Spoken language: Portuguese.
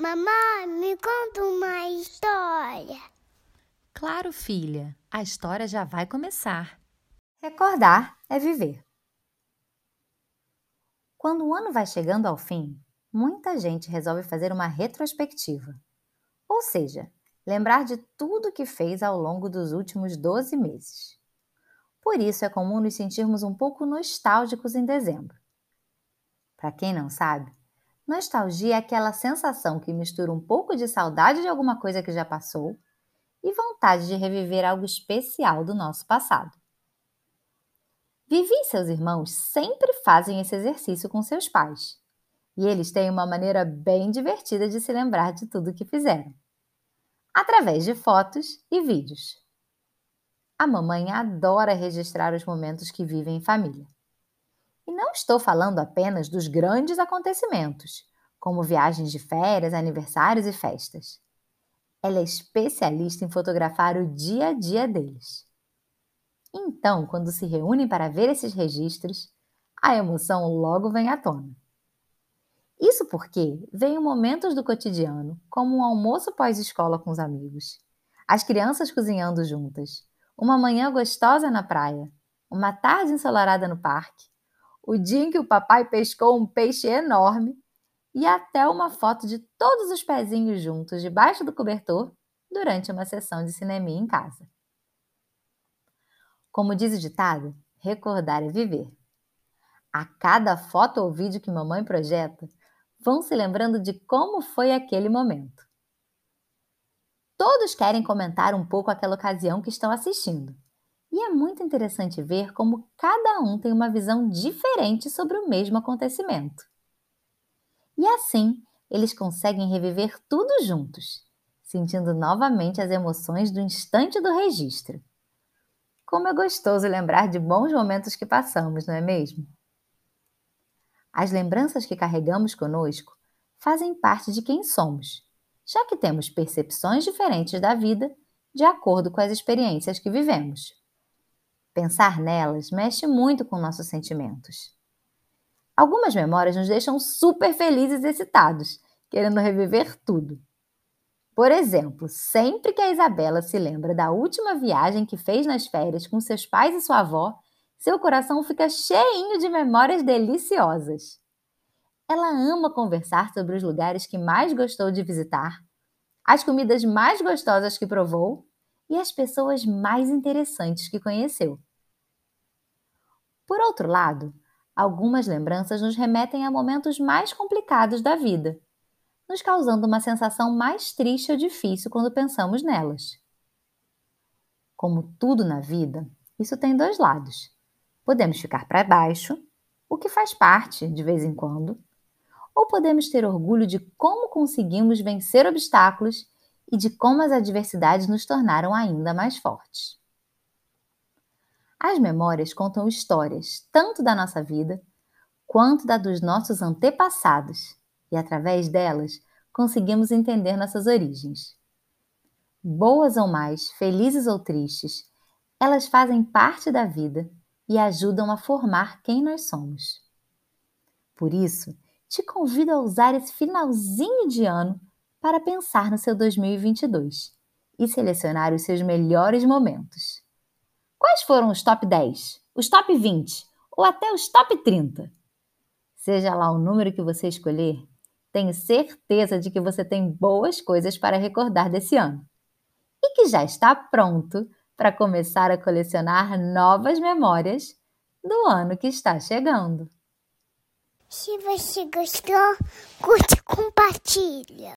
Mamãe, me conta uma história. Claro, filha, a história já vai começar. Recordar é viver. Quando o ano vai chegando ao fim, muita gente resolve fazer uma retrospectiva. Ou seja, lembrar de tudo que fez ao longo dos últimos 12 meses. Por isso é comum nos sentirmos um pouco nostálgicos em dezembro. Para quem não sabe, nostalgia é aquela sensação que mistura um pouco de saudade de alguma coisa que já passou e vontade de reviver algo especial do nosso passado. Vivi e seus irmãos sempre fazem esse exercício com seus pais. E eles têm uma maneira bem divertida de se lembrar de tudo que fizeram através de fotos e vídeos. A mamãe adora registrar os momentos que vivem em família. E não estou falando apenas dos grandes acontecimentos, como viagens de férias, aniversários e festas. Ela é especialista em fotografar o dia a dia deles. Então, quando se reúnem para ver esses registros, a emoção logo vem à tona. Isso porque vêm momentos do cotidiano, como um almoço pós-escola com os amigos, as crianças cozinhando juntas, uma manhã gostosa na praia, uma tarde ensolarada no parque, o dia em que o papai pescou um peixe enorme e até uma foto de todos os pezinhos juntos debaixo do cobertor durante uma sessão de cinema em casa. Como diz o ditado, recordar é viver. A cada foto ou vídeo que mamãe projeta, vão se lembrando de como foi aquele momento. Todos querem comentar um pouco aquela ocasião que estão assistindo. E é muito interessante ver como cada um tem uma visão diferente sobre o mesmo acontecimento. E assim, eles conseguem reviver tudo juntos, sentindo novamente as emoções do instante do registro. Como é gostoso lembrar de bons momentos que passamos, não é mesmo? As lembranças que carregamos conosco fazem parte de quem somos, já que temos percepções diferentes da vida de acordo com as experiências que vivemos. Pensar nelas mexe muito com nossos sentimentos. Algumas memórias nos deixam super felizes e excitados, querendo reviver tudo. Por exemplo, sempre que a Isabela se lembra da última viagem que fez nas férias com seus pais e sua avó, seu coração fica cheinho de memórias deliciosas. Ela ama conversar sobre os lugares que mais gostou de visitar, as comidas mais gostosas que provou e as pessoas mais interessantes que conheceu. Por outro lado, algumas lembranças nos remetem a momentos mais complicados da vida, nos causando uma sensação mais triste ou difícil quando pensamos nelas. Como tudo na vida, isso tem dois lados. Podemos ficar para baixo, o que faz parte de vez em quando, ou podemos ter orgulho de como conseguimos vencer obstáculos e de como as adversidades nos tornaram ainda mais fortes. As memórias contam histórias tanto da nossa vida quanto da dos nossos antepassados, e através delas conseguimos entender nossas origens. Boas ou mais, felizes ou tristes, elas fazem parte da vida e ajudam a formar quem nós somos. Por isso, te convido a usar esse finalzinho de ano para pensar no seu 2022 e selecionar os seus melhores momentos. Quais foram os top 10, os top 20 ou até os top 30? Seja lá o número que você escolher, tenho certeza de que você tem boas coisas para recordar desse ano e que já está pronto para começar a colecionar novas memórias do ano que está chegando. Se você gostou, curte e compartilha.